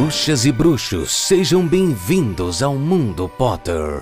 Bruxas e bruxos, sejam bem-vindos ao Mundo Potter.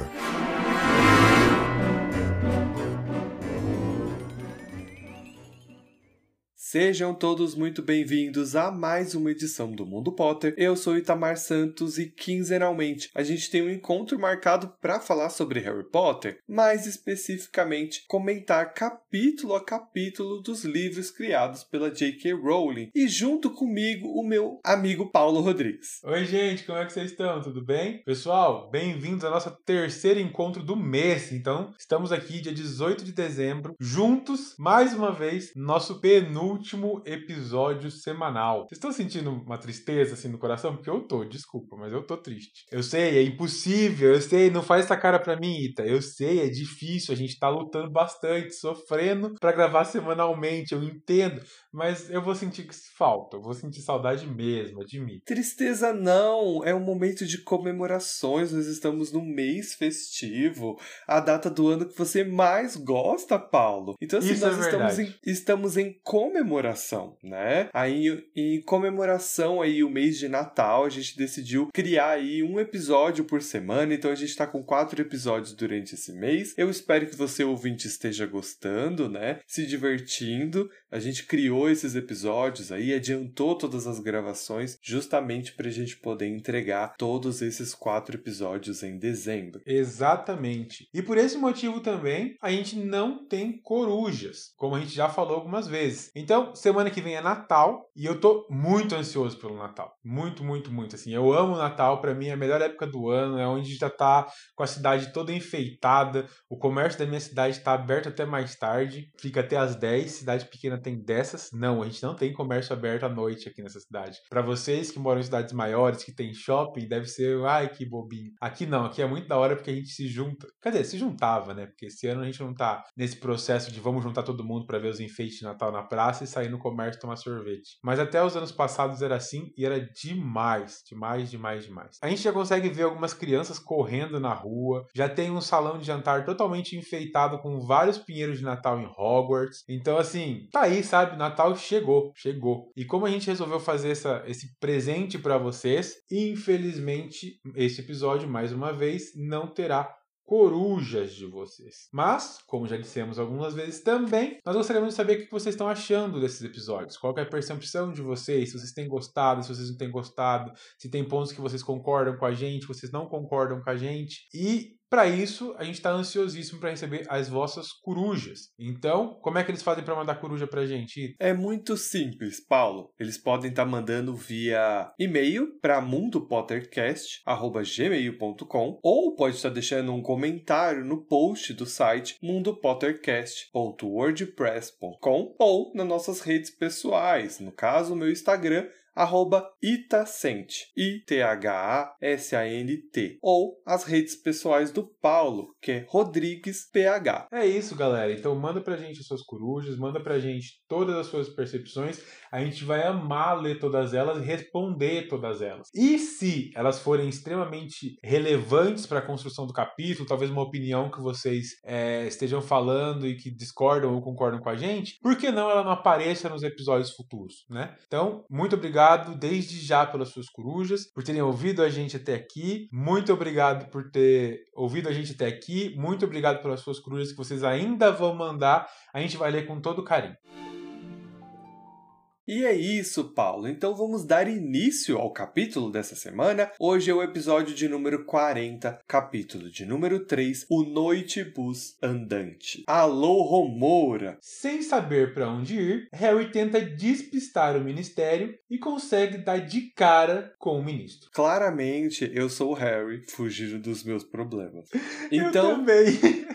Sejam todos muito bem-vindos a mais uma edição do Mundo Potter. Eu sou Itamar Santos e quinzenalmente a gente tem um encontro marcado para falar sobre Harry Potter, mais especificamente comentar capítulo a capítulo dos livros criados pela J.K. Rowling. E junto comigo o meu amigo Paulo Rodrigues. Oi, gente, como é que vocês estão? Tudo bem? Pessoal, bem-vindos ao nosso terceiro encontro do mês. Então, estamos aqui dia 18 de dezembro, juntos mais uma vez, nosso penúltimo último episódio semanal. Vocês estão sentindo uma tristeza assim no coração? Porque eu tô, desculpa, mas eu tô triste. Eu sei, é impossível, eu sei, não faz essa cara pra mim, Ita. Eu sei, é difícil, a gente tá lutando bastante, sofrendo para gravar semanalmente, eu entendo, mas eu vou sentir falta, eu vou sentir saudade mesmo, admito. Tristeza não, é um momento de comemorações, nós estamos no mês festivo, a data do ano que você mais gosta, Paulo. Então assim, Isso nós é estamos, em, estamos em comemoração comemoração, né? Aí, em comemoração aí o mês de Natal, a gente decidiu criar aí um episódio por semana, então a gente tá com quatro episódios durante esse mês. Eu espero que você ouvinte esteja gostando, né? Se divertindo. A gente criou esses episódios aí, adiantou todas as gravações justamente para a gente poder entregar todos esses quatro episódios em dezembro. Exatamente. E por esse motivo também a gente não tem corujas, como a gente já falou algumas vezes. Então, semana que vem é Natal e eu tô muito ansioso pelo Natal. Muito, muito, muito. Assim, eu amo o Natal, para mim é a melhor época do ano, é onde já tá com a cidade toda enfeitada, o comércio da minha cidade tá aberto até mais tarde, fica até às 10, cidade pequena tem dessas? Não, a gente não tem comércio aberto à noite aqui nessa cidade. Para vocês que moram em cidades maiores, que tem shopping, deve ser, ai que bobinho. Aqui não, aqui é muito da hora porque a gente se junta. Cadê? Se juntava, né? Porque esse ano a gente não tá nesse processo de vamos juntar todo mundo para ver os enfeites de Natal na praça e sair no comércio tomar sorvete. Mas até os anos passados era assim e era demais, demais, demais, demais. A gente já consegue ver algumas crianças correndo na rua, já tem um salão de jantar totalmente enfeitado com vários pinheiros de Natal em Hogwarts. Então, assim, tá aí, sabe? Natal chegou, chegou. E como a gente resolveu fazer essa, esse presente para vocês, infelizmente, esse episódio, mais uma vez, não terá corujas de vocês. Mas, como já dissemos algumas vezes também, nós gostaríamos de saber o que vocês estão achando desses episódios. Qual é a percepção de vocês, se vocês têm gostado, se vocês não têm gostado, se tem pontos que vocês concordam com a gente, vocês não concordam com a gente. E para isso, a gente está ansiosíssimo para receber as vossas corujas. Então, como é que eles fazem para mandar coruja para a gente? É muito simples, Paulo. Eles podem estar tá mandando via e-mail para mundopottercast@gmail.com ou pode estar tá deixando um comentário no post do site mundopottercast.wordpress.com ou nas nossas redes pessoais, no caso, o meu Instagram arroba Itacent, I-T-H-A-S-A-N-T, ou as redes pessoais do Paulo, que é Rodrigues PH. É isso, galera. Então manda pra gente as suas corujas, manda pra gente todas as suas percepções. A gente vai amar ler todas elas e responder todas elas. E se elas forem extremamente relevantes para a construção do capítulo, talvez uma opinião que vocês é, estejam falando e que discordam ou concordam com a gente, por que não ela não apareça nos episódios futuros, né? Então, muito obrigado obrigado desde já pelas suas corujas, por terem ouvido a gente até aqui. Muito obrigado por ter ouvido a gente até aqui. Muito obrigado pelas suas corujas que vocês ainda vão mandar. A gente vai ler com todo carinho. E é isso, Paulo. Então vamos dar início ao capítulo dessa semana. Hoje é o episódio de número 40, capítulo de número 3, O Noitebus Andante. Alô, Romora! Sem saber para onde ir, Harry tenta despistar o ministério e consegue dar de cara com o ministro. Claramente, eu sou o Harry, fugindo dos meus problemas. Então, eu também.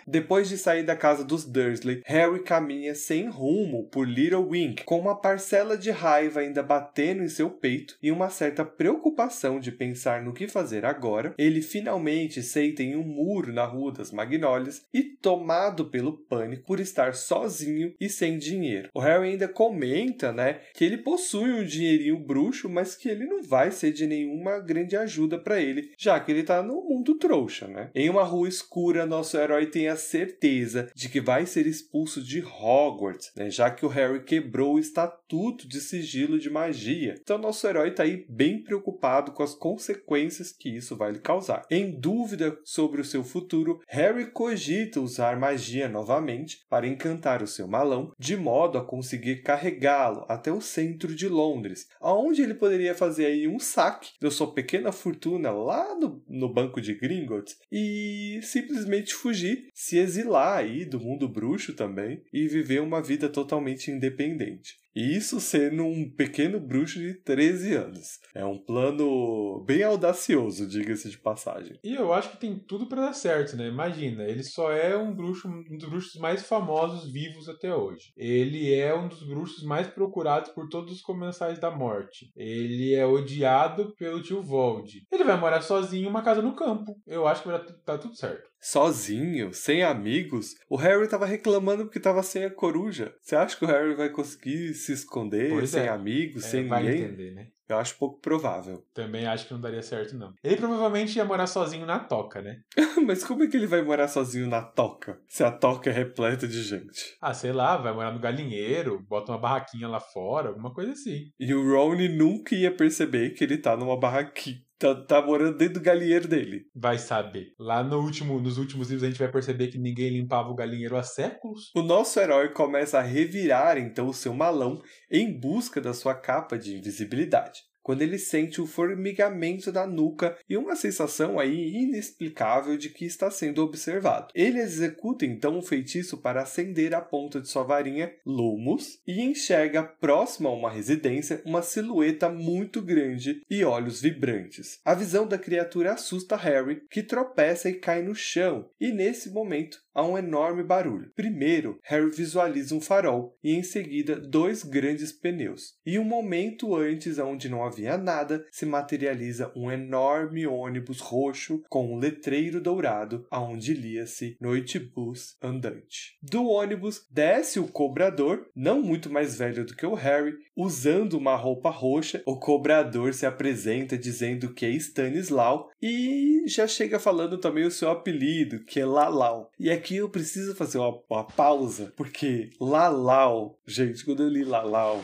Depois de sair da casa dos Dursley, Harry caminha sem rumo por Little Wink, com uma parcela de raiva ainda batendo em seu peito e uma certa preocupação de pensar no que fazer agora, ele finalmente seita em um muro na Rua das Magnólias e, tomado pelo pânico por estar sozinho e sem dinheiro. O Harry ainda comenta, né, que ele possui um dinheirinho bruxo, mas que ele não vai ser de nenhuma grande ajuda para ele, já que ele tá no mundo trouxa, né? Em uma rua escura, nosso herói tem a certeza de que vai ser expulso de Hogwarts, né, já que o Harry quebrou o estatuto de sigilo de magia. Então nosso herói está aí bem preocupado com as consequências que isso vai lhe causar. Em dúvida sobre o seu futuro, Harry cogita usar magia novamente para encantar o seu malão, de modo a conseguir carregá-lo até o centro de Londres, aonde ele poderia fazer aí um saque da sua pequena fortuna lá no, no banco de Gringotts e simplesmente fugir, se exilar aí do mundo bruxo também e viver uma vida totalmente independente. E isso sendo um pequeno bruxo de 13 anos. É um plano bem audacioso, diga-se de passagem. E eu acho que tem tudo para dar certo, né? Imagina, ele só é um bruxo, um dos bruxos mais famosos vivos até hoje. Ele é um dos bruxos mais procurados por todos os comensais da morte. Ele é odiado pelo tio Vold. Ele vai morar sozinho em uma casa no campo. Eu acho que vai dar tudo certo sozinho, sem amigos, o Harry tava reclamando porque tava sem a coruja. Você acha que o Harry vai conseguir se esconder pois sem é. amigos, é, sem vai ninguém? Entender, né? Eu acho pouco provável. Também acho que não daria certo, não. Ele provavelmente ia morar sozinho na toca, né? Mas como é que ele vai morar sozinho na toca? Se a toca é repleta de gente. Ah, sei lá, vai morar no galinheiro, bota uma barraquinha lá fora, alguma coisa assim. E o Rony nunca ia perceber que ele tá numa barraquinha. Tá, tá, morando dentro do galinheiro dele. Vai saber. Lá no último, nos últimos livros a gente vai perceber que ninguém limpava o galinheiro há séculos. O nosso herói começa a revirar então o seu malão em busca da sua capa de invisibilidade quando ele sente o formigamento da nuca e uma sensação aí inexplicável de que está sendo observado. Ele executa então um feitiço para acender a ponta de sua varinha Lumos e enxerga próximo a uma residência uma silhueta muito grande e olhos vibrantes. A visão da criatura assusta Harry, que tropeça e cai no chão, e nesse momento há um enorme barulho. Primeiro, Harry visualiza um farol e em seguida dois grandes pneus. E um momento antes, onde não havia nada, se materializa um enorme ônibus roxo com um letreiro dourado aonde lia-se Noite Bus Andante. Do ônibus desce o cobrador, não muito mais velho do que o Harry, usando uma roupa roxa. O cobrador se apresenta dizendo que é Stanislau e já chega falando também o seu apelido, que é Lalau. E aqui eu preciso fazer uma, uma pausa, porque Lalau, gente, quando eu li Lalau,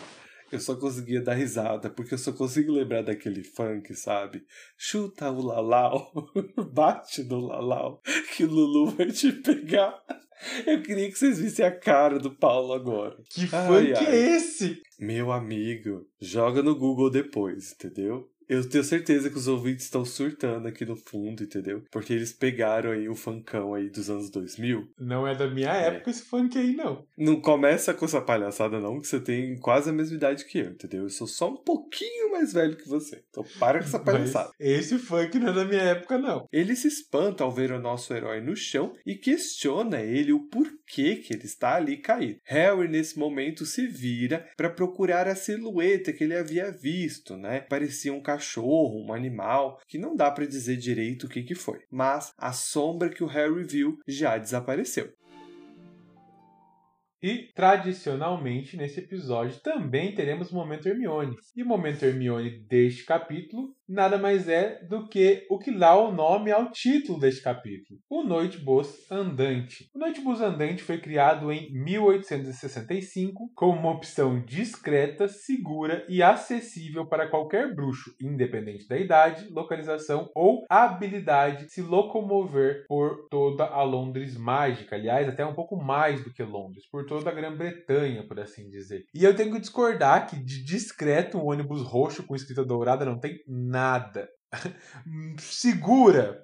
eu só conseguia dar risada, porque eu só consigo lembrar daquele funk, sabe? Chuta o Lalau, bate no Lalau, que o Lulu vai te pegar. Eu queria que vocês vissem a cara do Paulo agora. Que funk ai. é esse? Meu amigo, joga no Google depois, entendeu? Eu tenho certeza que os ouvintes estão surtando aqui no fundo, entendeu? Porque eles pegaram aí o funkão aí dos anos 2000. Não é da minha é. época esse funk aí, não. Não começa com essa palhaçada, não, que você tem quase a mesma idade que eu, entendeu? Eu sou só um pouquinho mais velho que você. Então para com essa palhaçada. Mas esse funk não é da minha época, não. Ele se espanta ao ver o nosso herói no chão e questiona ele o porquê que ele está ali caído. Harry, nesse momento, se vira para procurar a silhueta que ele havia visto, né? Parecia um cachorro cachorro, um animal, que não dá para dizer direito o que, que foi. Mas a sombra que o Harry viu já desapareceu. E, tradicionalmente, nesse episódio também teremos o Momento Hermione. E o Momento Hermione deste capítulo nada mais é do que o que dá o nome ao título deste capítulo, o Noitebus Andante. O Noitebus Andante foi criado em 1865 como uma opção discreta, segura e acessível para qualquer bruxo, independente da idade, localização ou habilidade se locomover por toda a Londres mágica, aliás, até um pouco mais do que Londres, por toda a Grã-Bretanha, por assim dizer. E eu tenho que discordar que de discreto um ônibus roxo com escrita dourada não tem nada nada. Segura!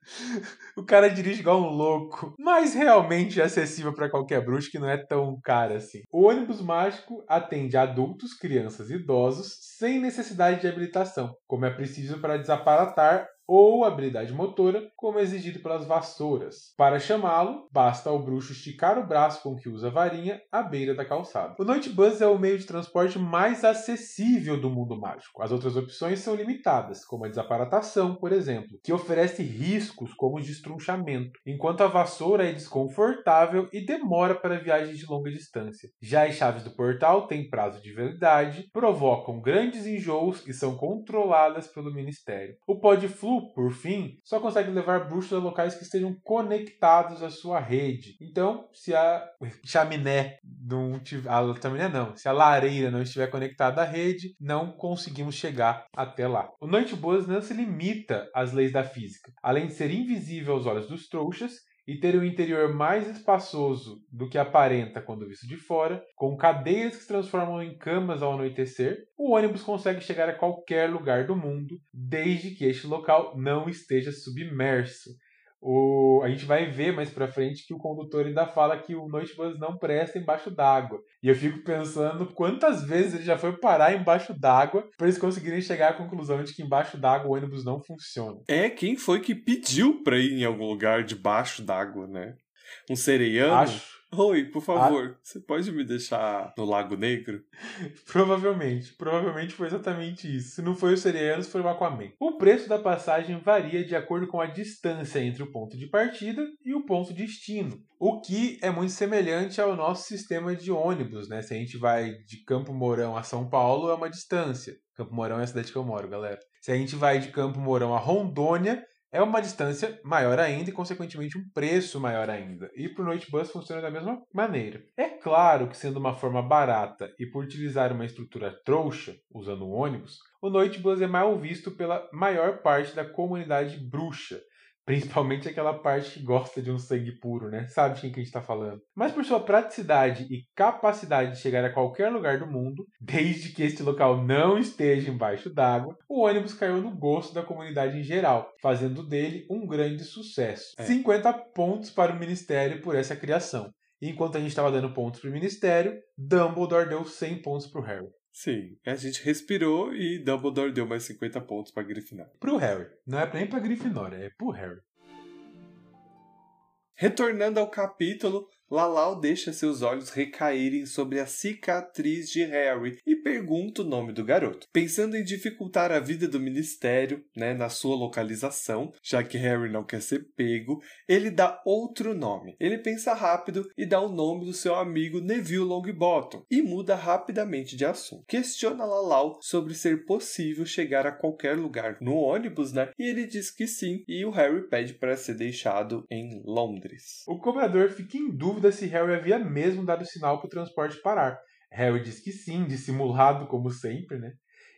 O cara dirige igual um louco, mas realmente é acessível para qualquer bruxo que não é tão caro assim. O ônibus mágico atende adultos, crianças e idosos sem necessidade de habilitação, como é preciso para desaparatar ou habilidade motora, como exigido pelas vassouras. Para chamá-lo, basta ao bruxo esticar o braço com que usa a varinha à beira da calçada. O Noite Bus é o meio de transporte mais acessível do mundo mágico. As outras opções são limitadas, como a desaparatação, por exemplo, que oferece riscos como o destrunchamento, enquanto a vassoura é desconfortável e demora para viagens de longa distância. Já as chaves do portal têm prazo de validade, provocam grandes enjoos e são controladas pelo Ministério. O pó de fluxo Por fim, só consegue levar bruxos a locais que estejam conectados à sua rede. Então, se a chaminé não tiver. A chaminé não. Se a lareira não estiver conectada à rede, não conseguimos chegar até lá. O Noite Boas não se limita às leis da física. Além de ser invisível aos olhos dos trouxas, e ter um interior mais espaçoso do que aparenta quando visto de fora, com cadeiras que se transformam em camas ao anoitecer, o ônibus consegue chegar a qualquer lugar do mundo, desde que este local não esteja submerso. O, a gente vai ver mais pra frente que o condutor ainda fala que o Noite Bus não presta embaixo d'água. E eu fico pensando quantas vezes ele já foi parar embaixo d'água para eles conseguirem chegar à conclusão de que embaixo d'água o ônibus não funciona. É, quem foi que pediu pra ir em algum lugar debaixo d'água, né? Um sereiano? Acho. Oi, por favor, você pode me deixar no Lago Negro? Provavelmente, provavelmente foi exatamente isso. Se não foi o Sereianos, foi o Aquaman. O preço da passagem varia de acordo com a distância entre o ponto de partida e o ponto de destino. O que é muito semelhante ao nosso sistema de ônibus, né? Se a gente vai de Campo Mourão a São Paulo, é uma distância. Campo Mourão é a cidade que eu moro, galera. Se a gente vai de Campo Mourão a Rondônia, é uma distância maior ainda e, consequentemente, um preço maior ainda. E para o Noite Bus funciona da mesma maneira. É claro que, sendo uma forma barata e por utilizar uma estrutura trouxa, usando um ônibus, o Noite Bus é mal visto pela maior parte da comunidade bruxa, Principalmente aquela parte que gosta de um sangue puro, né? Sabe de quem que a gente está falando. Mas por sua praticidade e capacidade de chegar a qualquer lugar do mundo, desde que este local não esteja embaixo d'água, o ônibus caiu no gosto da comunidade em geral, fazendo dele um grande sucesso. É. 50 pontos para o Ministério por essa criação. Enquanto a gente estava dando pontos para o Ministério, Dumbledore deu 100 pontos para o Harry. Sim, a gente respirou e Dumbledore deu mais 50 pontos pra Grifinória. Pro Harry. Não é nem pra Grifinória, é pro Harry. Retornando ao capítulo, Lalau deixa seus olhos recaírem sobre a cicatriz de Harry e pergunta o nome do garoto. Pensando em dificultar a vida do ministério, né, na sua localização, já que Harry não quer ser pego, ele dá outro nome. Ele pensa rápido e dá o nome do seu amigo Neville Longbottom e muda rapidamente de assunto. Questiona Lalau sobre ser possível chegar a qualquer lugar no ônibus, né? E ele diz que sim, e o Harry pede para ser deixado em Londres. O cobrador fica em dúvida se Harry havia mesmo dado sinal para o transporte parar. Harry diz que sim, dissimulado como sempre, né?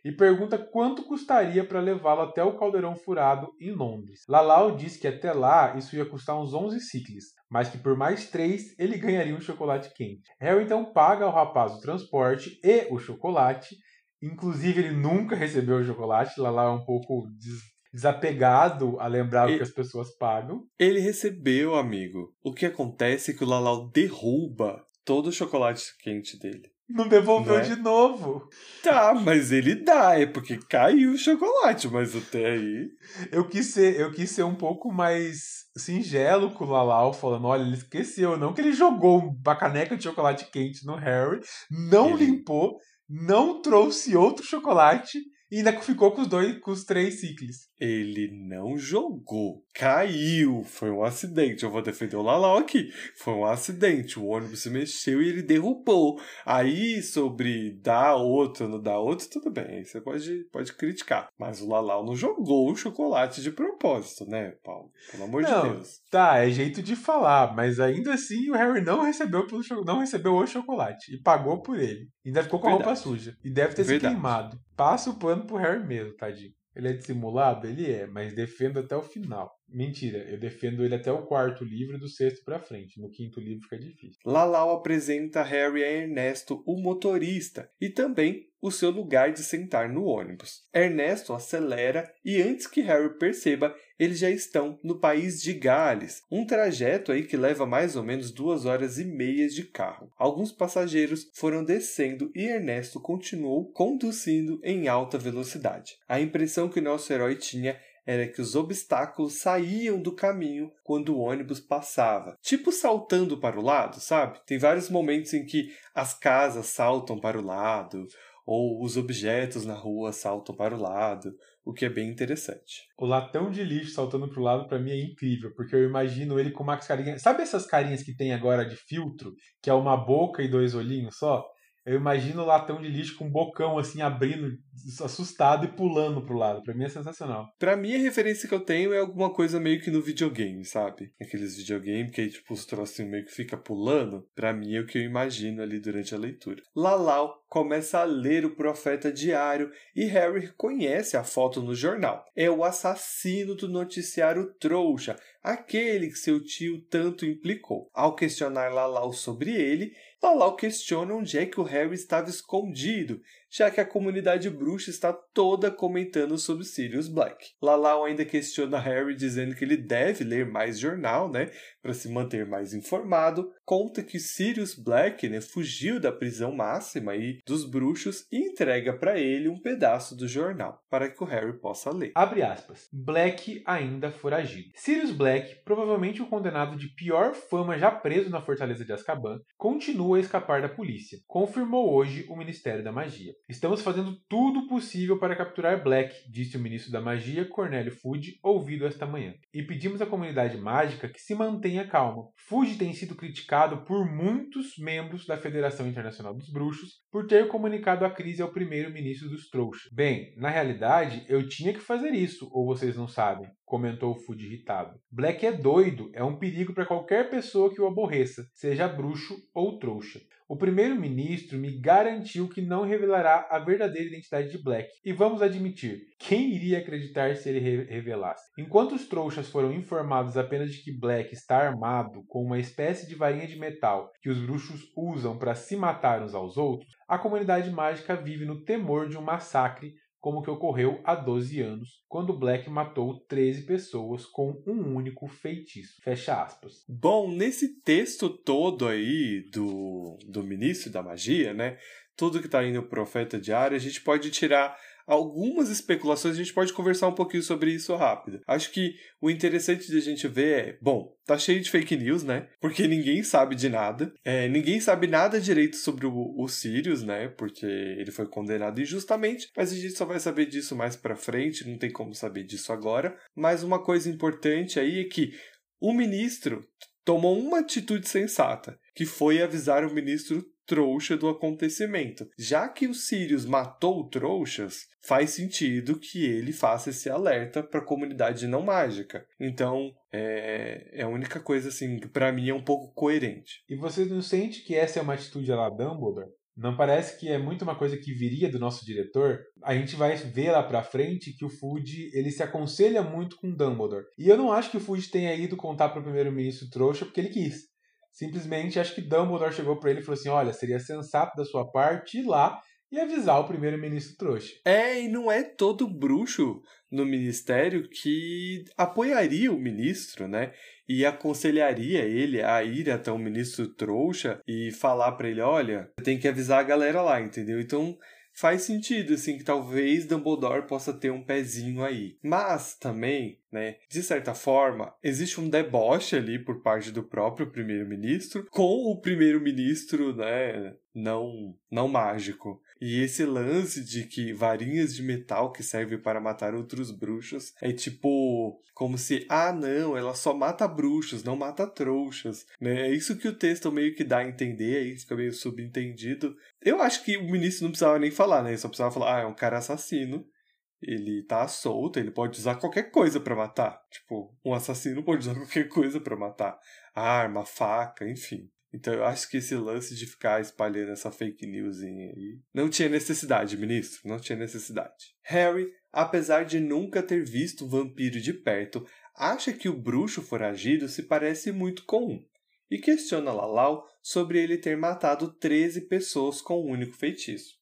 E pergunta quanto custaria para levá-lo até o caldeirão furado em Londres. Lalau diz que até lá isso ia custar uns 11 ciclos, mas que por mais 3 ele ganharia um chocolate quente. Harry então paga ao rapaz o transporte e o chocolate. Inclusive ele nunca recebeu o chocolate. Lalau é um pouco des desapegado a lembrar E- o que as pessoas pagam. Ele recebeu, amigo. O que acontece é que o Lalau derruba todo o chocolate quente dele. Não devolveu Não é? de novo. Tá, mas ele dá, é porque caiu o chocolate, mas até aí. Eu quis ser, eu quis ser um pouco mais singelo com o Lalau, falando, olha, ele esqueceu, não que ele jogou uma caneca de chocolate quente no Harry, não Ele- limpou, não trouxe outro chocolate e ainda ficou com os dois, com os três ciclos. Ele não jogou, caiu. Foi um acidente. Eu vou defender o Lalau aqui. Foi um acidente. O ônibus se mexeu e ele derrubou. Aí, sobre dar outro, não dar outro, tudo bem. Aí você pode, pode criticar. Mas o Lalau não jogou o chocolate de propósito, né, Paulo? Pelo amor Não. de Deus. Tá, é jeito de falar, mas ainda assim o Harry não recebeu pelo não recebeu o chocolate e pagou por ele. Ainda ficou com a roupa Verdade. suja e deve ter Verdade. se queimado. Passa o pano pro Harry mesmo, tadinho. Ele é dissimulado? Ele é, mas defendo até o final. Mentira, eu defendo ele até o quarto livro e do sexto pra frente. No quinto livro fica difícil. Lalau apresenta Harry a Ernesto, o motorista, e também o seu lugar de sentar no ônibus. Ernesto acelera e antes que Harry perceba, eles já estão no país de Gales, um trajeto aí que leva mais ou menos duas horas e meia de carro. Alguns passageiros foram descendo e Ernesto continuou conduzindo em alta velocidade. A impressão que nosso herói tinha era que os obstáculos saíam do caminho quando o ônibus passava. Tipo saltando para o lado, sabe? Tem vários momentos em que as casas saltam para o lado, ou os objetos na rua saltam para o lado, o que é bem interessante. O latão de lixo saltando pro lado pra mim é incrível, porque eu imagino ele com uma carinha. Sabe essas carinhas que tem agora de filtro, que é uma boca e dois olhinhos só? Eu imagino o latão de lixo com um bocão assim abrindo, assustado e pulando pro lado. Pra mim é sensacional. Pra mim, a referência que eu tenho é alguma coisa meio que no videogame, sabe? Aqueles videogames que aí, tipo, os trocinhos meio que fica pulando. Pra mim é o que eu imagino ali durante a leitura. Lalau começa a ler o profeta diário e Harry reconhece a foto no jornal. É o assassino do noticiário trouxa, aquele que seu tio tanto implicou. Ao questionar Lalau sobre ele, Lalau questiona onde é que o Harry estava escondido, já que a comunidade bruxa está toda comentando sobre Sirius Black. Lalau ainda questiona Harry dizendo que ele deve ler mais jornal, né, para se manter mais informado. Conta que Sirius Black, né, fugiu da prisão máxima e dos bruxos e entrega para ele um pedaço do jornal para que o Harry possa ler. Abre aspas. Black ainda foragido. Sirius Black, provavelmente o condenado de pior fama já preso na fortaleza de Azkaban, continua a escapar da polícia. Confirmou hoje o Ministério da Magia. Estamos fazendo tudo possível para capturar Black, disse o ministro da Magia, Cornélio Fudge, ouvido esta manhã. E pedimos à comunidade mágica que se mantenha calma. Fudge tem sido criticado por muitos membros da Federação Internacional dos Bruxos por ter comunicado a crise ao primeiro-ministro dos trouxas. Bem, na realidade, eu tinha que fazer isso, ou vocês não sabem, comentou Fudge irritado. Black é doido, é um perigo para qualquer pessoa que o aborreça, seja bruxo ou trouxa. O primeiro-ministro me garantiu que não revelará a verdadeira identidade de Black. E vamos admitir, quem iria acreditar se ele re revelasse? Enquanto os trouxas foram informados apenas de que Black está armado com uma espécie de varinha de metal que os bruxos usam para se matar uns aos outros, a comunidade mágica vive no temor de um massacre como que ocorreu há 12 anos, quando Black matou 13 pessoas com um único feitiço. Fecha aspas. Bom, nesse texto todo aí do, do ministro da magia, né? Tudo que tá aí no Profeta Diário, a gente pode tirar algumas especulações, a gente pode conversar um pouquinho sobre isso rápido. Acho que o interessante de a gente ver é, bom, tá cheio de fake news, né? Porque ninguém sabe de nada. É, ninguém sabe nada direito sobre o, o Sirius, né? Porque ele foi condenado injustamente, mas a gente só vai saber disso mais pra frente, não tem como saber disso agora. Mas uma coisa importante aí é que o ministro tomou uma atitude sensata, que foi avisar o ministro trouxa do acontecimento. Já que o Sirius matou trouxas, faz sentido que ele faça esse alerta para a comunidade não mágica. Então, é, é a única coisa assim que para mim é um pouco coerente. E você não sente que essa é uma atitude lá Dumbledore? Não parece que é muito uma coisa que viria do nosso diretor? A gente vai ver lá pra frente que o Fudge, ele se aconselha muito com Dumbledore. E eu não acho que o Fudge tenha ido contar pro primeiro-ministro trouxa porque ele quis. Simplesmente acho que Dumbledore chegou para ele e falou assim: olha, seria sensato da sua parte ir lá e avisar o primeiro-ministro trouxa. É, e não é todo bruxo no ministério que apoiaria o ministro, né? E aconselharia ele a ir até o ministro trouxa e falar para ele: olha, tem que avisar a galera lá, entendeu? Então faz sentido, assim, que talvez Dumbledore possa ter um pezinho aí. Mas também, né, de certa forma, existe um deboche ali por parte do próprio primeiro-ministro com o primeiro-ministro, né, não, não mágico. E esse lance de que varinhas de metal que servem para matar outros bruxos é tipo como se, ah, não, ela só mata bruxos, não mata trouxas. Né? É isso que o texto meio que dá a entender, aí fica meio subentendido. Eu acho que o ministro não precisava nem falar, né? Ele só precisava falar, ah, é um cara assassino. Ele tá solto, ele pode usar qualquer coisa para matar. Tipo, um assassino pode usar qualquer coisa para matar. Arma, faca, enfim. Então eu acho que esse lance de ficar espalhando essa fake news aí não tinha necessidade, ministro, não tinha necessidade. Harry, apesar de nunca ter visto um vampiro de perto, acha que o bruxo foragido se parece muito com um e questiona Lalau sobre ele ter matado 13 pessoas com um único feitiço.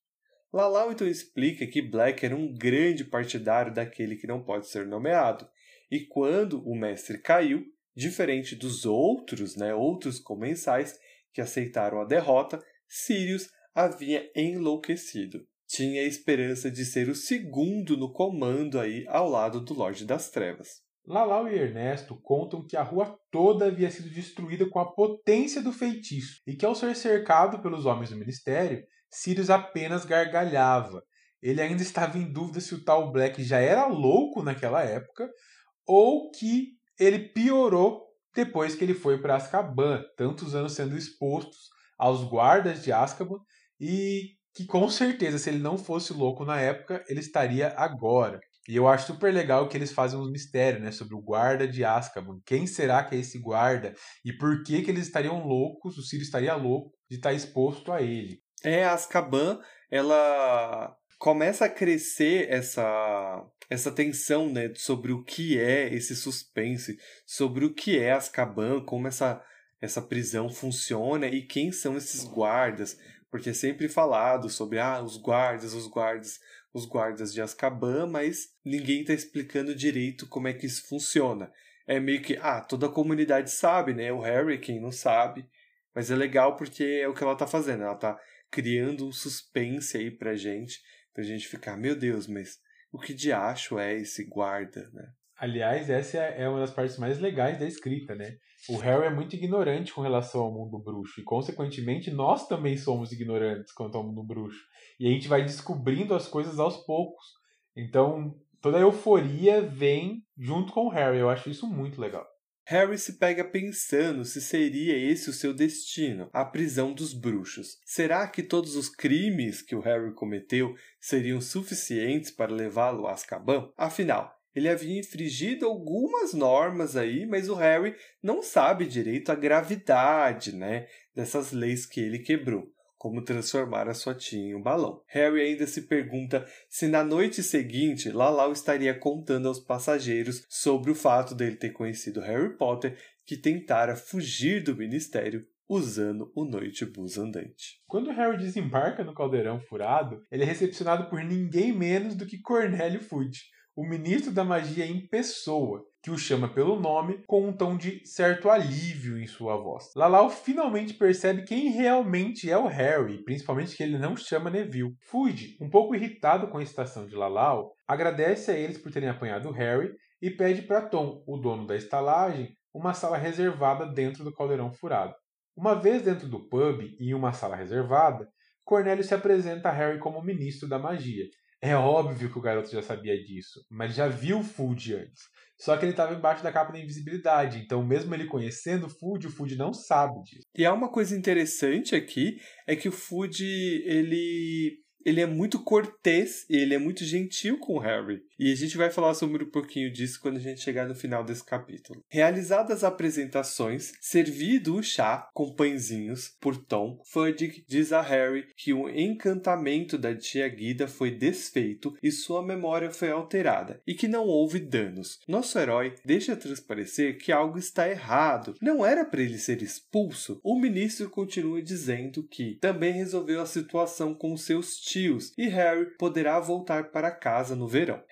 Lalau então explica que Black era um grande partidário daquele que não pode ser nomeado, e quando o mestre caiu, Diferente dos outros, né, outros comensais que aceitaram a derrota, Sirius havia enlouquecido. Tinha a esperança de ser o segundo no comando aí ao lado do Lorde das Trevas. Lalau e Ernesto contam que a rua toda havia sido destruída com a potência do feitiço e que ao ser cercado pelos homens do ministério, Sirius apenas gargalhava. Ele ainda estava em dúvida se o tal Black já era louco naquela época ou que ele piorou depois que ele foi para Azkaban, tantos anos sendo expostos aos guardas de Azkaban e que com certeza, se ele não fosse louco na época, ele estaria agora. E eu acho super legal que eles fazem uns mistérios, né, sobre o guarda de Azkaban. Quem será que é esse guarda e por que que eles estariam loucos, o Sirius estaria louco de estar exposto a ele. É, Azkaban, ela começa a crescer essa essa tensão, né, sobre o que é esse suspense, sobre o que é Azkaban, como essa essa prisão funciona e quem são esses guardas, porque é sempre falado sobre ah, os guardas, os guardas, os guardas de Azkaban, mas ninguém está explicando direito como é que isso funciona. É meio que, ah, toda a comunidade sabe, né? O Harry, quem não sabe. Mas é legal porque é o que ela está fazendo. Ela está criando um suspense aí pra gente, pra gente ficar, meu Deus, mas o que de acho é esse guarda, né? Aliás, essa é uma das partes mais legais da escrita, né? O Harry é muito ignorante com relação ao mundo bruxo e, consequentemente, nós também somos ignorantes quanto ao mundo bruxo. E a gente vai descobrindo as coisas aos poucos. Então, toda a euforia vem junto com o Harry. Eu acho isso muito legal. Harry se pega pensando se seria esse o seu destino, a prisão dos bruxos. Será que todos os crimes que o Harry cometeu seriam suficientes para levá-lo a Azkaban? Afinal, ele havia infringido algumas normas aí, mas o Harry não sabe direito a gravidade, né, dessas leis que ele quebrou, como transformar a sua tia em um balão. Harry ainda se pergunta se na noite seguinte Lalau estaria contando aos passageiros sobre o fato dele ter conhecido Harry Potter que tentara fugir do ministério usando o Noite Bus andante. Quando Harry desembarca no caldeirão furado, ele é recepcionado por ninguém menos do que Cornélio Fudge, o ministro da magia em pessoa, que o chama pelo nome com um tom de certo alívio em sua voz. Lalau finalmente percebe quem realmente é o Harry, principalmente que ele não chama Neville. Fude, um pouco irritado com a estação de Lalau, agradece a eles por terem apanhado Harry e pede para Tom, o dono da estalagem, uma sala reservada dentro do caldeirão furado. Uma vez dentro do pub e em uma sala reservada, Cornélio se apresenta a Harry como ministro da magia é óbvio que o garoto já sabia disso, mas já viu Food antes. Só que ele estava embaixo da capa da invisibilidade, então mesmo ele conhecendo o Food, o Food não sabe disso. E há uma coisa interessante aqui, é que o Food, ele ele é muito cortês e ele é muito gentil com o Harry. E a gente vai falar sobre um pouquinho disso quando a gente chegar no final desse capítulo. Realizadas as apresentações, servido o chá com pãezinhos por Tom, Fudge diz a Harry que o encantamento da tia Guida foi desfeito e sua memória foi alterada e que não houve danos. Nosso herói deixa transparecer que algo está errado. Não era para ele ser expulso. O ministro continua dizendo que também resolveu a situação com seus tios e Harry poderá voltar para casa no verão.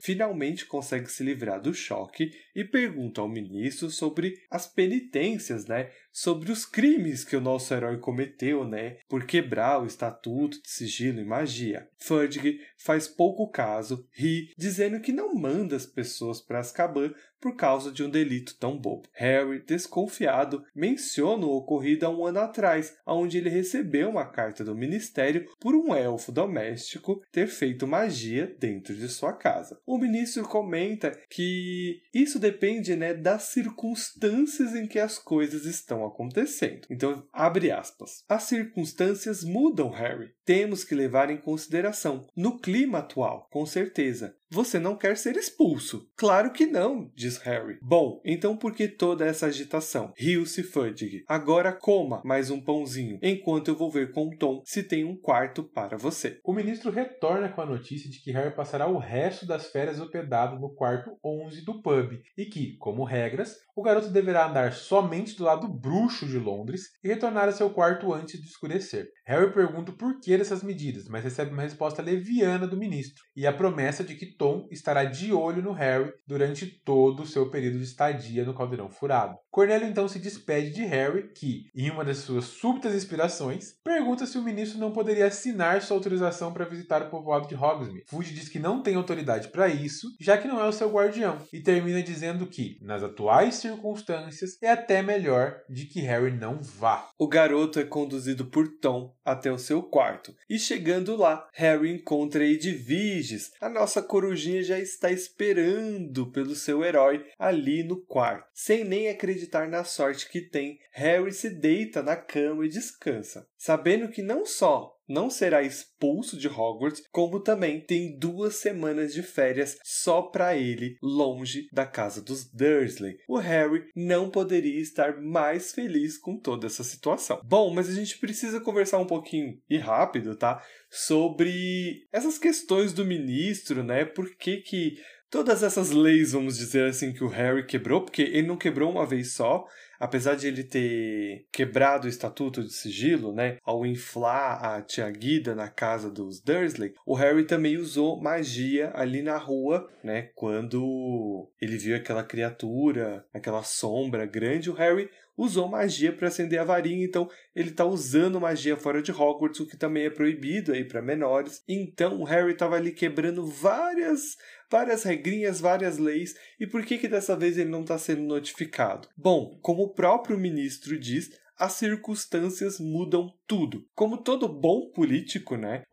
Finalmente consegue se livrar do choque e pergunta ao ministro sobre as penitências, né? Sobre os crimes que o nosso herói cometeu, né? Por quebrar o estatuto de sigilo e magia. Fudge faz pouco caso, ri, dizendo que não manda as pessoas para Azkaban por causa de um delito tão bobo. Harry, desconfiado, menciona o ocorrido há um ano atrás, onde ele recebeu uma carta do ministério por um elfo doméstico ter feito magia dentro de sua casa. O ministro comenta que isso depende né, das circunstâncias em que as coisas estão acontecendo. Então, abre aspas. As circunstâncias mudam, Harry. Temos que levar em consideração. No clima atual, com certeza. Você não quer ser expulso. Claro que não, diz Harry. Bom, então por que toda essa agitação? Riu-se Fudge. Agora coma mais um pãozinho, enquanto eu vou ver com Tom se tem um quarto para você. O ministro retorna com a notícia de que Harry passará o resto das férias hospedado no quarto 11 do pub e que, como regras, o garoto deverá andar somente do lado bruxo de Londres e retornar a seu quarto antes de escurecer. Harry pergunta o porquê dessas medidas, mas recebe uma resposta leviana do ministro e a promessa de que Tom estará de olho no Harry durante todo o seu período de estadia no Caldeirão Furado. Cornélio então se despede de Harry, que, em uma das suas súbitas inspirações, pergunta se o ministro não poderia assinar sua autorização para visitar o povoado de Hogsmeade. Fudge diz que não tem autoridade para isso, já que não é o seu guardião, e termina dizendo que, nas atuais circunstâncias, é até melhor de que Harry não vá. O garoto é conduzido por Tom até o seu quarto, e chegando lá, Harry encontra Edviges, a nossa coruja corujinha já está esperando pelo seu herói ali no quarto. Sem nem acreditar na sorte que tem, Harry se deita na cama e descansa, sabendo que não só não será expulso de Hogwarts, como também tem duas semanas de férias só para ele, longe da casa dos Dursley. O Harry não poderia estar mais feliz com toda essa situação. Bom, mas a gente precisa conversar um pouquinho e rápido, tá? Sobre essas questões do ministro, né? Por que que todas essas leis, vamos dizer assim, que o Harry quebrou, porque ele não quebrou uma vez só, apesar de ele ter quebrado o estatuto de sigilo, né, ao inflar a tia Guida na casa dos Dursley, o Harry também usou magia ali na rua, né, quando ele viu aquela criatura, aquela sombra grande, o Harry usou magia para acender a varinha, então ele está usando magia fora de Hogwarts, o que também é proibido aí para menores. Então o Harry estava ali quebrando várias várias regrinhas, várias leis, e por que que dessa vez ele não está sendo notificado? Bom, como o próprio ministro diz, as circunstâncias mudam tudo. Como todo bom político, né?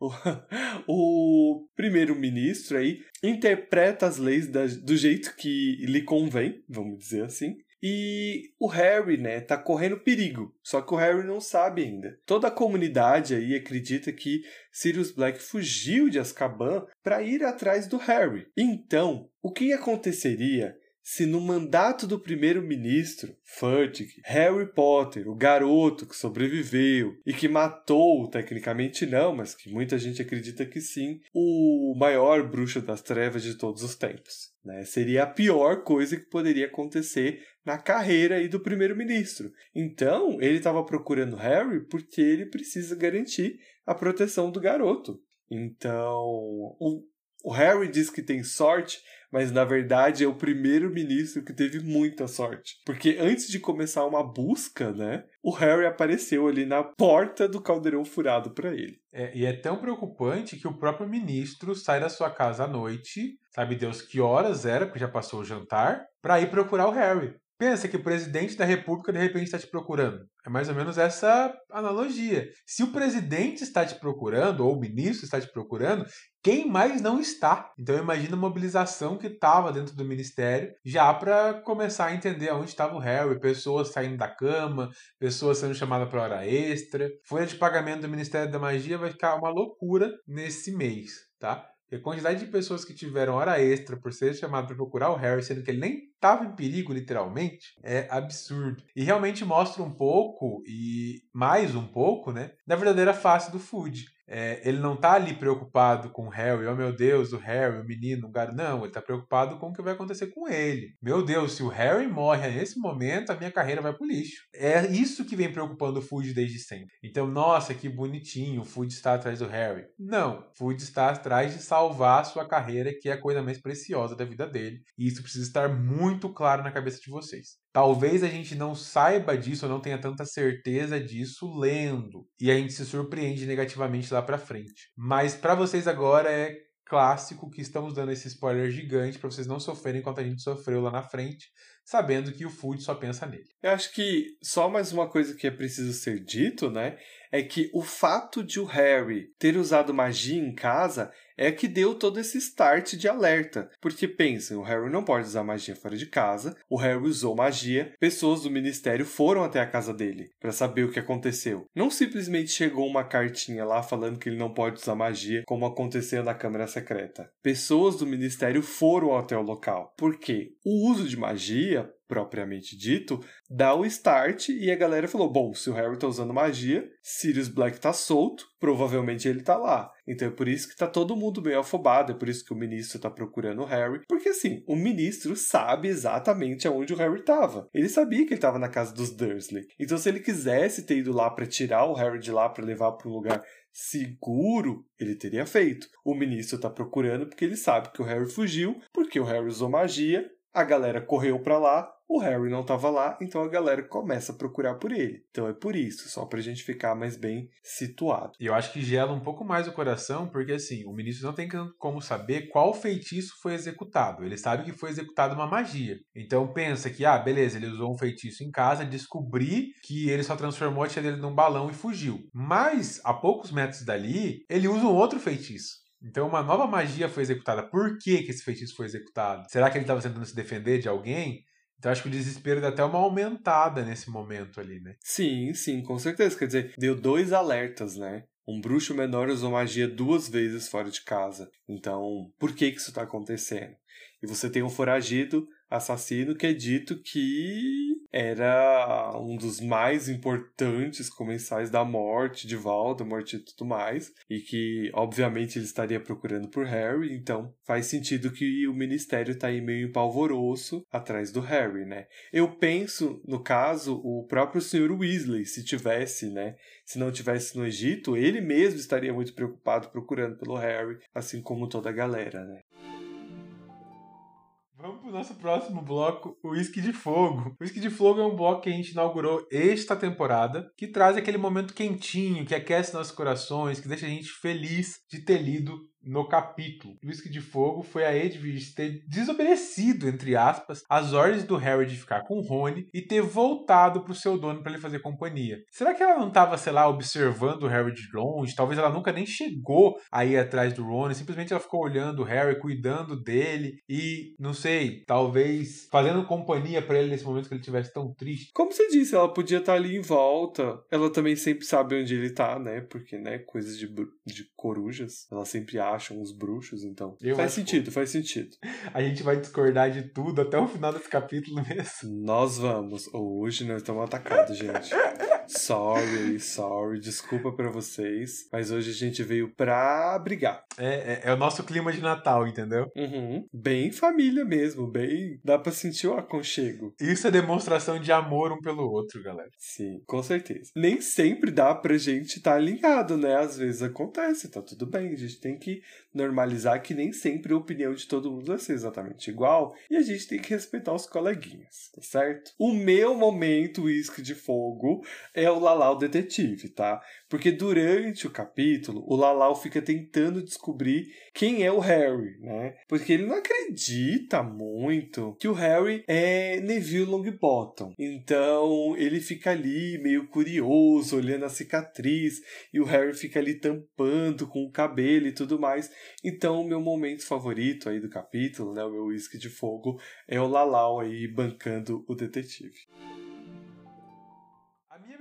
O, o primeiro-ministro aí interpreta as leis da, do jeito que lhe convém, vamos dizer assim. E o Harry, né, tá correndo perigo. Só que o Harry não sabe ainda. Toda a comunidade aí acredita que Sirius Black fugiu de Azkaban para ir atrás do Harry. Então, o que aconteceria se no mandato do primeiro-ministro, Fudge, Harry Potter, o garoto que sobreviveu e que matou, tecnicamente não, mas que muita gente acredita que sim, o maior bruxo das trevas de todos os tempos. Né? Seria a pior coisa que poderia acontecer na carreira do primeiro-ministro. Então, ele estava procurando Harry porque ele precisa garantir a proteção do garoto. Então, o, o Harry diz que tem sorte mas na verdade é o primeiro-ministro que teve muita sorte. Porque antes de começar uma busca, né, o Harry apareceu ali na porta do caldeirão furado para ele. É, e é tão preocupante que o próprio ministro sai da sua casa à noite, sabe Deus que horas era, porque já passou o jantar, para ir procurar o Harry. Pensa que o presidente da república de repente está te procurando. É mais ou menos essa analogia. Se o presidente está te procurando, ou o ministro está te procurando, quem mais não está? Então imagina a mobilização que estava dentro do ministério, já para começar a entender onde estava o Harry, pessoas saindo da cama, pessoas sendo chamadas para hora extra. Folha de pagamento do Ministério da Magia vai ficar uma loucura nesse mês, tá? E a quantidade de pessoas que tiveram hora extra por ser chamado para procurar o Harry, sendo que ele nem estava em perigo, literalmente, é absurdo. E realmente mostra um pouco, e mais um pouco, né, da verdadeira face do Food. É, ele não tá ali preocupado com o Harry, oh meu Deus, o Harry, o menino, o garoto. Não, ele tá preocupado com o que vai acontecer com ele. Meu Deus, se o Harry morre nesse momento, a minha carreira vai pro lixo. É isso que vem preocupando o Food desde sempre. Então, nossa, que bonitinho, o Food está atrás do Harry. Não, o Food está atrás de salvar a sua carreira, que é a coisa mais preciosa da vida dele. E isso precisa estar muito claro na cabeça de vocês. Talvez a gente não saiba disso, ou não tenha tanta certeza disso lendo, e a gente se surpreende negativamente lá para frente. Mas para vocês agora é clássico que estamos dando esse spoiler gigante para vocês não sofrerem enquanto a gente sofreu lá na frente, sabendo que o Food só pensa nele. Eu acho que só mais uma coisa que é preciso ser dito, né? É que o fato de o Harry ter usado magia em casa é que deu todo esse start de alerta. Porque pensem, o Harry não pode usar magia fora de casa, o Harry usou magia, pessoas do ministério foram até a casa dele para saber o que aconteceu. Não simplesmente chegou uma cartinha lá falando que ele não pode usar magia, como aconteceu na Câmara Secreta. Pessoas do ministério foram até o local. Porque o uso de magia propriamente dito, dá o start e a galera falou: bom, se o Harry tá usando magia, Sirius Black tá solto, provavelmente ele tá lá. Então é por isso que tá todo mundo meio afobado, é por isso que o ministro tá procurando o Harry, porque assim, o ministro sabe exatamente aonde o Harry tava. Ele sabia que ele tava na casa dos Dursley. Então se ele quisesse ter ido lá para tirar o Harry de lá para levar para um lugar seguro, ele teria feito. O ministro tá procurando porque ele sabe que o Harry fugiu, porque o Harry usou magia, a galera correu para lá, o Harry não estava lá, então a galera começa a procurar por ele. Então é por isso, só pra gente ficar mais bem situado. E eu acho que gela um pouco mais o coração, porque assim, o ministro não tem como saber qual feitiço foi executado. Ele sabe que foi executada uma magia. Então pensa que, ah, beleza, ele usou um feitiço em casa, descobri que ele só transformou a tia dele num balão e fugiu. Mas, a poucos metros dali, ele usa um outro feitiço. Então uma nova magia foi executada. Por que, que esse feitiço foi executado? Será que ele estava tentando se defender de alguém? Então acho que o desespero dá até uma aumentada nesse momento ali, né? Sim, sim, com certeza. Quer dizer, deu dois alertas, né? Um bruxo menor usou magia duas vezes fora de casa. Então, por que, que isso está acontecendo? E você tem um foragido assassino que é dito que era um dos mais importantes comensais da morte de Voldemort e tudo mais, e que obviamente ele estaria procurando por Harry, então faz sentido que o ministério tá aí meio em atrás do Harry, né? Eu penso, no caso, o próprio Sr. Weasley, se tivesse, né? Se não tivesse no Egito, ele mesmo estaria muito preocupado procurando pelo Harry, assim como toda a galera, né? Vamos pro nosso próximo bloco, o Whisky de Fogo. O Whisky de Fogo é um bloco que a gente inaugurou esta temporada, que traz aquele momento quentinho, que aquece nossos corações, que deixa a gente feliz de ter lido no capítulo. O Whisky de Fogo foi a Edwige ter desobedecido, entre aspas, as ordens do Harry de ficar com Rony e ter voltado pro seu dono para ele fazer companhia. Será que ela não estava, sei lá, observando o Harry de longe? Talvez ela nunca nem chegou aí atrás do Rony, simplesmente ela ficou olhando o Harry, cuidando dele e, não sei, talvez fazendo companhia para ele nesse momento que ele estivesse tão triste. Como você disse, ela podia estar ali em volta. Ela também sempre sabe onde ele tá, né? Porque, né, coisas de, de corujas. Ela sempre acha acham os bruxos, então. Eu faz sentido, faz sentido. A gente vai discordar de tudo até o final desse capítulo mesmo. Nós vamos. Hoje nós estamos atacados, gente. Sorry, sorry, desculpa para vocês, mas hoje a gente veio pra brigar. É, é, é, o nosso clima de Natal, entendeu? Uhum. Bem família mesmo, bem. Dá pra sentir o aconchego. Isso é demonstração de amor um pelo outro, galera. Sim, com certeza. Nem sempre dá pra gente estar tá alinhado, né? Às vezes acontece, tá tudo bem. A gente tem que normalizar que nem sempre a opinião de todo mundo vai ser exatamente igual e a gente tem que respeitar os coleguinhas, tá certo? O meu momento uísque de fogo é o Lalau detetive, tá? Porque durante o capítulo, o Lalau fica tentando descobrir quem é o Harry, né? Porque ele não acredita muito que o Harry é Neville Longbottom. Então, ele fica ali meio curioso, olhando a cicatriz, e o Harry fica ali tampando com o cabelo e tudo mais. Então, o meu momento favorito aí do capítulo, né, o meu uísque de fogo, é o Lalau aí bancando o detetive.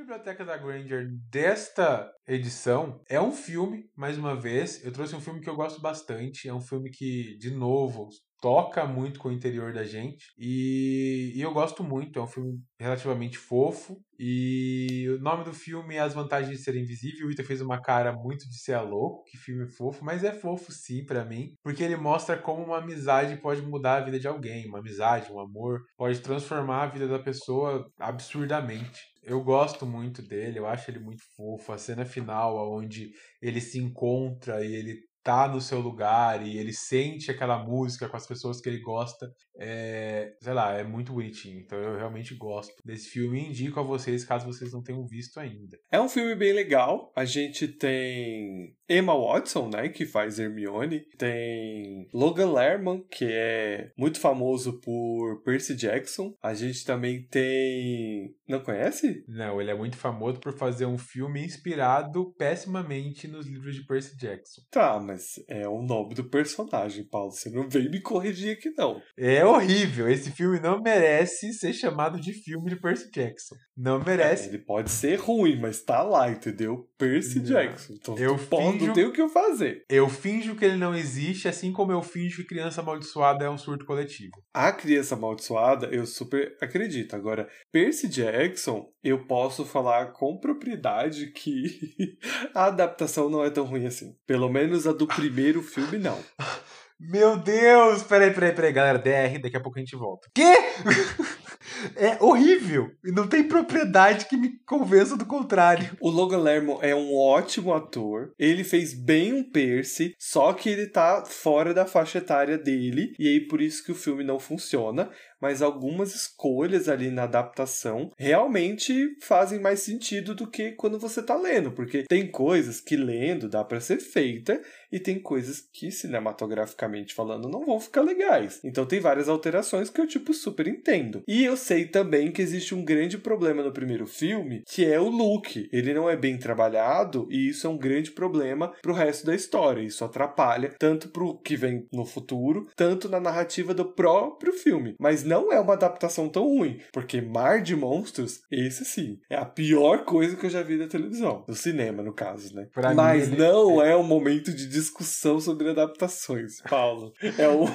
Biblioteca da Granger desta edição é um filme, mais uma vez. Eu trouxe um filme que eu gosto bastante. É um filme que, de novo, toca muito com o interior da gente. E, e, eu gosto muito, é um filme relativamente fofo. E o nome do filme é As Vantagens de Ser Invisível. O Ita fez uma cara muito de ser louco, que filme fofo, mas é fofo sim para mim, porque ele mostra como uma amizade pode mudar a vida de alguém. Uma amizade, um amor, pode transformar a vida da pessoa absurdamente. Eu gosto muito dele, eu acho ele muito fofo. A cena final, onde ele se encontra e ele tá no seu lugar e ele sente aquela música com as pessoas que ele gosta, é, sei lá, é muito bonitinho. Então eu realmente gosto desse filme e indico a vocês caso vocês não tenham visto ainda. É um filme bem legal. A gente tem Emma Watson, né, que faz Hermione, tem Logan Lerman, que é muito famoso por Percy Jackson. A gente também tem, não conhece? Não, ele é muito famoso por fazer um filme inspirado pessimamente nos livros de Percy Jackson. Tá, mas mas é o nome do personagem, Paulo. Você não vem me corrigir aqui, não. É horrível. Esse filme não merece ser chamado de filme de Percy Jackson. Não merece. É, ele pode ser ruim, mas tá lá, entendeu? Percy. Jackson. Eu finjo... não tem o que fazer. Eu finjo que ele não existe, assim como eu finjo que criança amaldiçoada é um surto coletivo. A criança amaldiçoada, eu super acredito. Agora, Percy Jackson, eu posso falar com propriedade que a adaptação não é tão ruim assim. Pelo menos a do primeiro filme, não. Meu Deus! Peraí, peraí, peraí, galera. DR, daqui a pouco a gente volta. Quê? É horrível. E não tem propriedade que me convença do contrário. O Logan Lerman é um ótimo ator. Ele fez bem um Percy, só que ele tá fora da faixa etária dele. E aí por isso que o filme não funciona mas algumas escolhas ali na adaptação realmente fazem mais sentido do que quando você tá lendo, porque tem coisas que lendo dá para ser feita e tem coisas que cinematograficamente falando não vão ficar legais. Então tem várias alterações que eu tipo super entendo. E eu sei também que existe um grande problema no primeiro filme, que é o look. Ele não é bem trabalhado e isso é um grande problema pro resto da história. Isso atrapalha tanto pro que vem no futuro, tanto na narrativa do próprio filme. Mas não é uma adaptação tão ruim, porque Mar de Monstros, esse sim, é a pior coisa que eu já vi na televisão. No cinema, no caso, né? Pra Mas mim, não é o momento de discussão sobre adaptações, Paulo. É, o,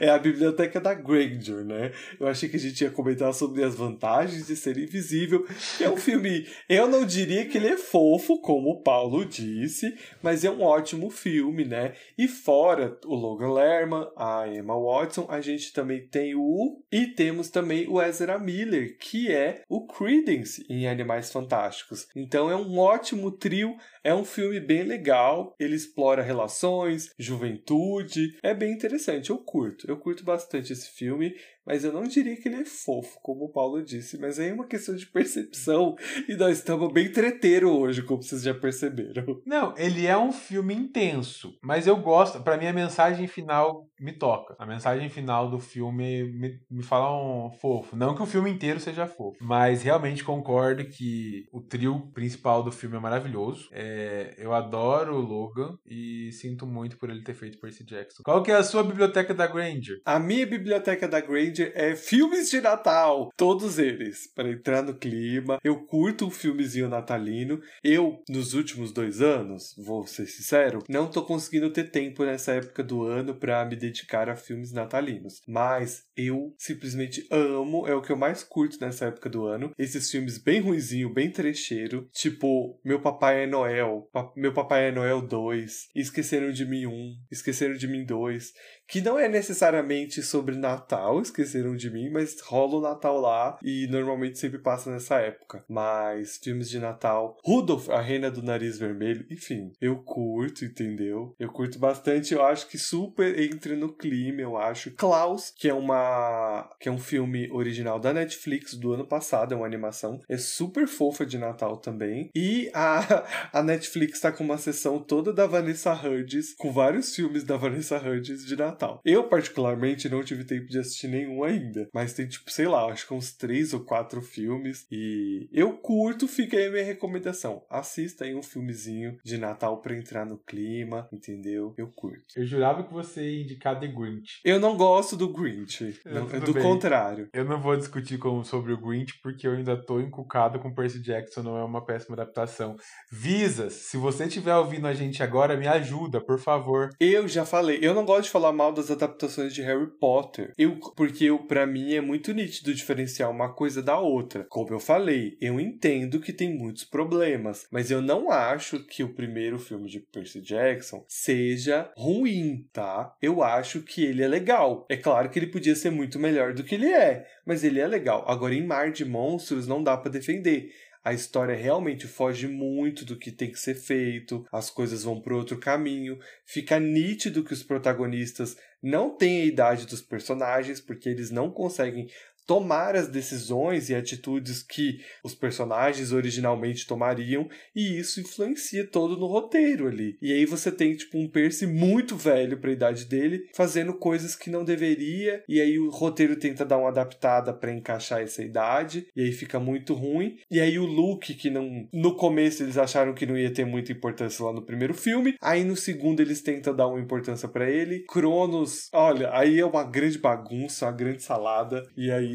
é a biblioteca da Granger, né? Eu achei que a gente ia comentar sobre as vantagens de ser invisível. É um filme, eu não diria que ele é fofo, como o Paulo disse, mas é um ótimo filme, né? E fora o Logan Lerman, a Emma Watson, a gente também tem o. E temos também o Ezra Miller, que é o Credence em Animais Fantásticos. Então é um ótimo trio, é um filme bem legal, ele explora relações, juventude, é bem interessante, eu curto, eu curto bastante esse filme, mas eu não diria que ele é fofo, como o Paulo disse, mas aí é uma questão de percepção e nós estamos bem treteiro hoje, como vocês já perceberam. Não, ele é um filme intenso, mas eu gosto. Pra mim, a mensagem final me toca. A mensagem final do filme me, me fala um fofo. Não que o filme inteiro seja fofo, mas realmente concordo que o trio principal do filme é maravilhoso. É, eu adoro o Logan e sinto muito por ele ter feito Percy Jackson. Qual que é a sua biblioteca da Granger? A minha biblioteca da Granger é filmes de Natal, todos eles, para entrar no clima. Eu curto um filmezinho natalino. Eu, nos últimos dois anos, vou ser sincero, não tô conseguindo ter tempo nessa época do ano para me dedicar a filmes natalinos. Mas eu simplesmente amo, é o que eu mais curto nessa época do ano. Esses filmes bem ruizinho, bem trecheiro, tipo Meu Papai é Noel, Pa- Meu Papai é Noel 2, Esqueceram de Mim 1, Esqueceram de Mim 2, que não é necessariamente sobre Natal, esqueceram de mim, mas rola o Natal lá e normalmente sempre passa nessa época. Mas filmes de Natal, Rudolph, a Reina do Nariz Vermelho, enfim, eu curto, entendeu? Eu curto bastante, eu acho que super entra no clima, eu acho. Klaus, que é uma que é um filme original da Netflix do ano passado, é uma animação, é super fofa de Natal também. E a, a Netflix tá com uma sessão toda da Vanessa Hudgens, com vários filmes da Vanessa Hudgens de Natal. Eu, particularmente, não tive tempo de assistir nenhum ainda, mas tem, tipo, sei lá, acho que uns três ou quatro filmes. E eu curto, fica aí a minha recomendação. Assista aí um filmezinho de Natal pra entrar no clima, entendeu? Eu curto. Eu jurava que você ia indicar The Grinch. Eu não gosto do Grinch. É, não, tudo do bem. contrário. Eu não vou discutir com, sobre o Grinch porque eu ainda tô encucado com Percy Jackson, não é uma péssima adaptação. Visas, se você estiver ouvindo a gente agora, me ajuda, por favor. Eu já falei, eu não gosto de falar mal das adaptações de Harry Potter. Eu, porque eu, para mim é muito nítido diferenciar uma coisa da outra. Como eu falei, eu entendo que tem muitos problemas, mas eu não acho que o primeiro filme de Percy Jackson seja ruim, tá? Eu acho que ele é legal. É claro que ele podia ser muito melhor do que ele é, mas ele é legal. Agora em Mar de Monstros não dá pra defender. A história realmente foge muito do que tem que ser feito, as coisas vão para outro caminho, fica nítido que os protagonistas não têm a idade dos personagens, porque eles não conseguem tomar as decisões e atitudes que os personagens originalmente tomariam, e isso influencia todo no roteiro ali. E aí você tem tipo um Percy muito velho para a idade dele, fazendo coisas que não deveria, e aí o roteiro tenta dar uma adaptada para encaixar essa idade, e aí fica muito ruim. E aí o Luke que não no começo eles acharam que não ia ter muita importância lá no primeiro filme, aí no segundo eles tentam dar uma importância para ele. Cronos, olha, aí é uma grande bagunça, uma grande salada, e aí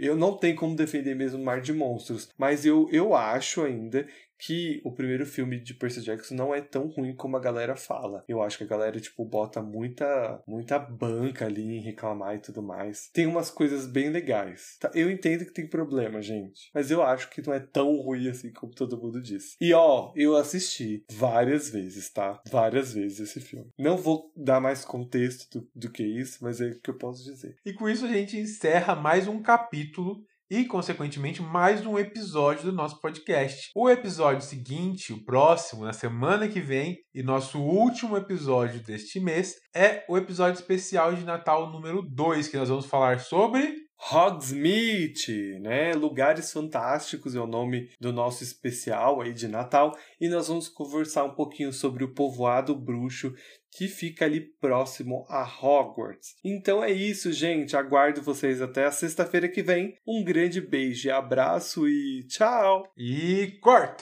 eu não tenho como defender mesmo Mar de Monstros, mas eu, eu acho ainda que o primeiro filme de Percy Jackson não é tão ruim como a galera fala. Eu acho que a galera, tipo, bota muita, muita banca ali em reclamar e tudo mais. Tem umas coisas bem legais. Tá? Eu entendo que tem problema, gente. Mas eu acho que não é tão ruim assim como todo mundo diz. E ó, eu assisti várias vezes, tá? Várias vezes esse filme. Não vou dar mais contexto do, do que isso, mas é o que eu posso dizer. E com isso a gente encerra mais um capítulo e, consequentemente, mais um episódio do nosso podcast. O episódio seguinte, o próximo, na semana que vem, e nosso último episódio deste mês, é o episódio especial de Natal número 2, que nós vamos falar sobre. Hogsmeade, né? Lugares Fantásticos é o nome do nosso especial aí de Natal e nós vamos conversar um pouquinho sobre o povoado bruxo que fica ali próximo a Hogwarts. Então é isso, gente. Aguardo vocês até a sexta-feira que vem. Um grande beijo, abraço e tchau. E corta!